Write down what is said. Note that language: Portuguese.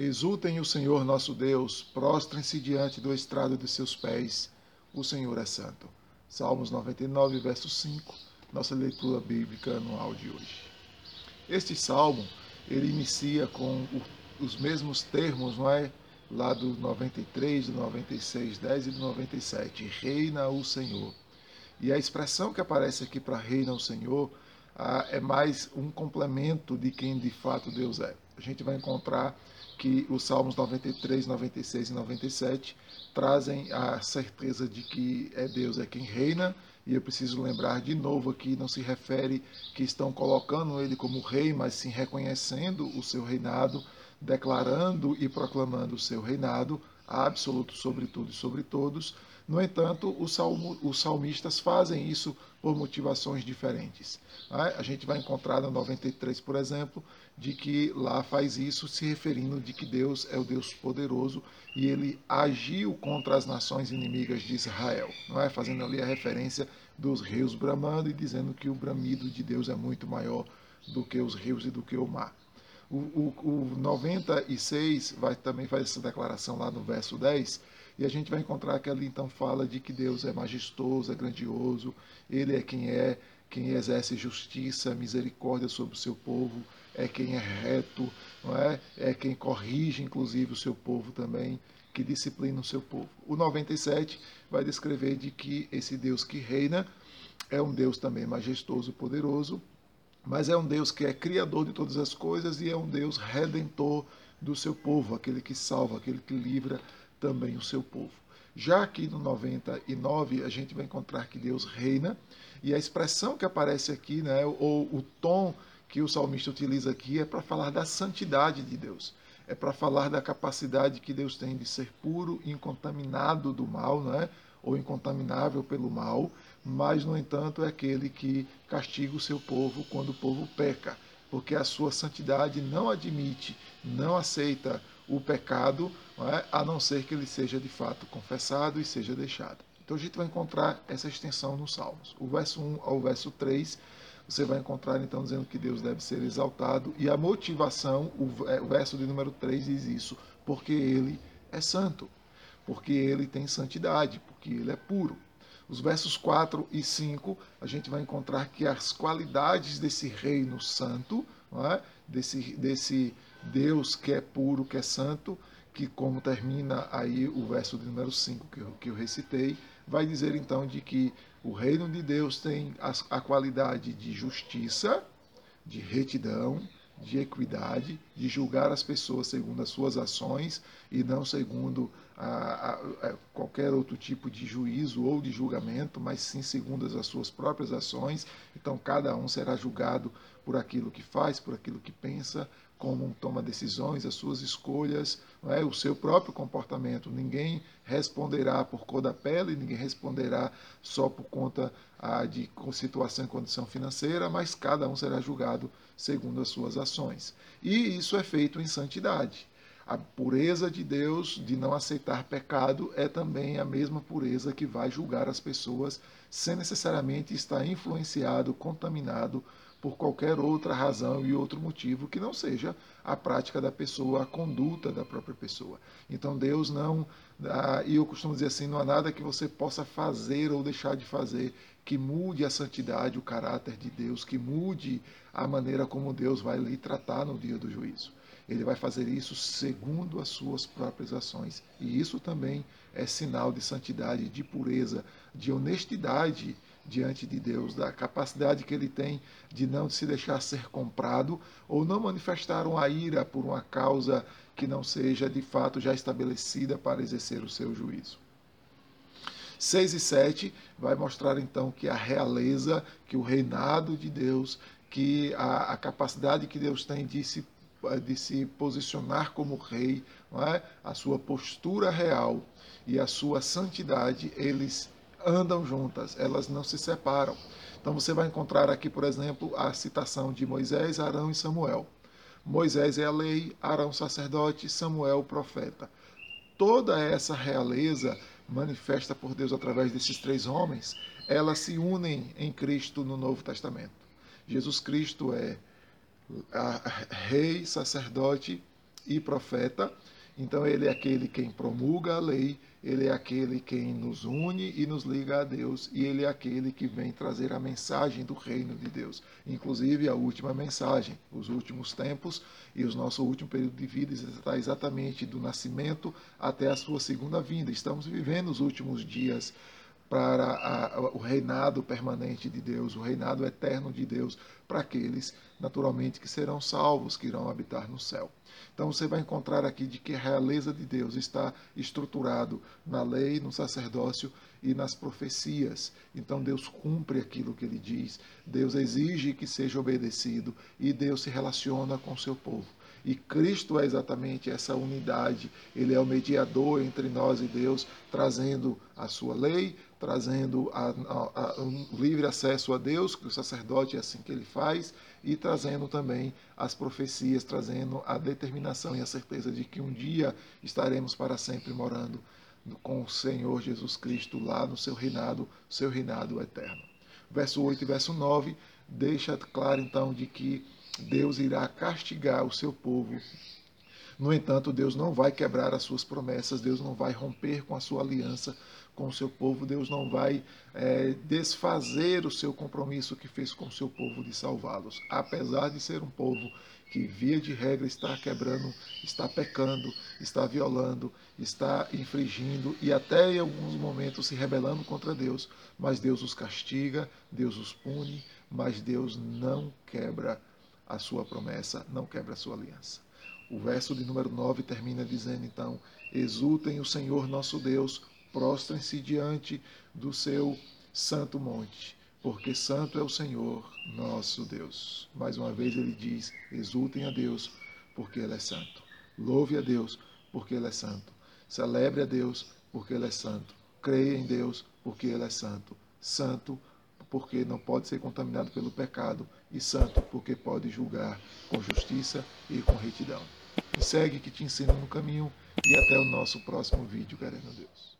Exultem o Senhor nosso Deus, prostrem-se diante do estrado de seus pés. O Senhor é santo. Salmos 99, verso 5, nossa leitura bíblica anual de hoje. Este salmo, ele inicia com os mesmos termos, não é? Lá do 93, do 96, 10 e do 97. Reina o Senhor. E a expressão que aparece aqui para reina o Senhor ah, é mais um complemento de quem de fato Deus é. A gente vai encontrar que os Salmos 93, 96 e 97 trazem a certeza de que é Deus é quem reina, e eu preciso lembrar de novo aqui, não se refere que estão colocando ele como rei, mas sim reconhecendo o seu reinado, declarando e proclamando o seu reinado absoluto sobre tudo e sobre todos. No entanto, os, salmo, os salmistas fazem isso por motivações diferentes. Né? A gente vai encontrar no 93, por exemplo, de que lá faz isso se referindo de que Deus é o Deus poderoso e ele agiu contra as nações inimigas de Israel, não é? Fazendo ali a referência dos rios bramando e dizendo que o bramido de Deus é muito maior do que os rios e do que o mar. O, o, o 96 vai também faz essa declaração lá no verso 10, e a gente vai encontrar que ali então fala de que Deus é majestoso, é grandioso, ele é quem é, quem exerce justiça, misericórdia sobre o seu povo, é quem é reto, não é? É quem corrige, inclusive, o seu povo também, que disciplina o seu povo. O 97 vai descrever de que esse Deus que reina é um Deus também majestoso, poderoso, mas é um Deus que é criador de todas as coisas e é um Deus redentor do seu povo, aquele que salva, aquele que livra também o seu povo. Já aqui no 99, a gente vai encontrar que Deus reina, e a expressão que aparece aqui, né, ou o tom que o salmista utiliza aqui é para falar da santidade de Deus. É para falar da capacidade que Deus tem de ser puro, incontaminado do mal, né? ou incontaminável pelo mal, mas, no entanto, é aquele que castiga o seu povo quando o povo peca, porque a sua santidade não admite, não aceita o pecado, não é? a não ser que ele seja de fato confessado e seja deixado. Então a gente vai encontrar essa extensão nos Salmos. O verso 1 ao verso 3 você vai encontrar então dizendo que Deus deve ser exaltado. E a motivação, é, o verso de número 3 diz isso, porque ele é santo, porque ele tem santidade, porque ele é puro. Os versos 4 e 5, a gente vai encontrar que as qualidades desse reino santo, é? desse, desse Deus que é puro, que é santo, que como termina aí o verso de número 5 que eu, que eu recitei, vai dizer então de que o reino de Deus tem a, a qualidade de justiça, de retidão, de equidade, de julgar as pessoas segundo as suas ações e não segundo a, a, a, qualquer outro tipo de juízo ou de julgamento, mas sim segundo as suas próprias ações. Então, cada um será julgado por aquilo que faz, por aquilo que pensa, como toma decisões, as suas escolhas, é? o seu próprio comportamento. Ninguém responderá por cor da pele, ninguém responderá só por conta ah, de situação e condição financeira, mas cada um será julgado segundo as suas ações. E isso é feito em santidade. A pureza de Deus de não aceitar pecado é também a mesma pureza que vai julgar as pessoas sem necessariamente estar influenciado, contaminado por qualquer outra razão e outro motivo que não seja a prática da pessoa, a conduta da própria pessoa. Então Deus não, ah, e eu costumo dizer assim, não há nada que você possa fazer ou deixar de fazer que mude a santidade, o caráter de Deus, que mude a maneira como Deus vai lhe tratar no dia do juízo. Ele vai fazer isso segundo as suas próprias ações. E isso também é sinal de santidade, de pureza, de honestidade diante de Deus, da capacidade que ele tem de não se deixar ser comprado ou não manifestar uma ira por uma causa que não seja de fato já estabelecida para exercer o seu juízo. 6 e 7 vai mostrar então que a realeza, que o reinado de Deus, que a, a capacidade que Deus tem de se, de se posicionar como rei, é? a sua postura real e a sua santidade, eles andam juntas, elas não se separam. Então você vai encontrar aqui, por exemplo, a citação de Moisés, Arão e Samuel. Moisés é a lei, Arão sacerdote, Samuel profeta. Toda essa realeza manifesta por Deus através desses três homens, elas se unem em Cristo no Novo Testamento. Jesus Cristo é rei, sacerdote e profeta. Então ele é aquele quem promulga a lei, ele é aquele quem nos une e nos liga a Deus, e ele é aquele que vem trazer a mensagem do reino de Deus, inclusive a última mensagem, os últimos tempos e o nosso último período de vida está exatamente do nascimento até a sua segunda vinda. Estamos vivendo os últimos dias para a, o reinado permanente de Deus, o reinado eterno de Deus, para aqueles, naturalmente, que serão salvos, que irão habitar no céu. Então você vai encontrar aqui de que a realeza de Deus está estruturado na lei, no sacerdócio e nas profecias. Então Deus cumpre aquilo que ele diz, Deus exige que seja obedecido e Deus se relaciona com seu povo. E Cristo é exatamente essa unidade. Ele é o mediador entre nós e Deus, trazendo a sua lei, trazendo a, a, a, um livre acesso a Deus, que o sacerdote é assim que ele faz, e trazendo também as profecias, trazendo a determinação e a certeza de que um dia estaremos para sempre morando com o Senhor Jesus Cristo lá no seu reinado, seu reinado eterno. Verso 8 e verso 9 deixa claro então de que Deus irá castigar o seu povo. No entanto, Deus não vai quebrar as suas promessas, Deus não vai romper com a sua aliança com o seu povo, Deus não vai é, desfazer o seu compromisso que fez com o seu povo de salvá-los. Apesar de ser um povo que, via de regra, está quebrando, está pecando, está violando, está infringindo e até em alguns momentos se rebelando contra Deus, mas Deus os castiga, Deus os pune, mas Deus não quebra a sua promessa, não quebra a sua aliança. O verso de número 9 termina dizendo então: Exultem o Senhor nosso Deus, prostrem-se diante do seu santo monte, porque santo é o Senhor nosso Deus. Mais uma vez ele diz: Exultem a Deus, porque Ele é santo. Louve a Deus, porque Ele é santo. Celebre a Deus, porque Ele é santo. Creia em Deus, porque Ele é santo. Santo, porque não pode ser contaminado pelo pecado, e santo, porque pode julgar com justiça e com retidão. Me segue que te ensino no caminho e até o nosso próximo vídeo, querendo Deus.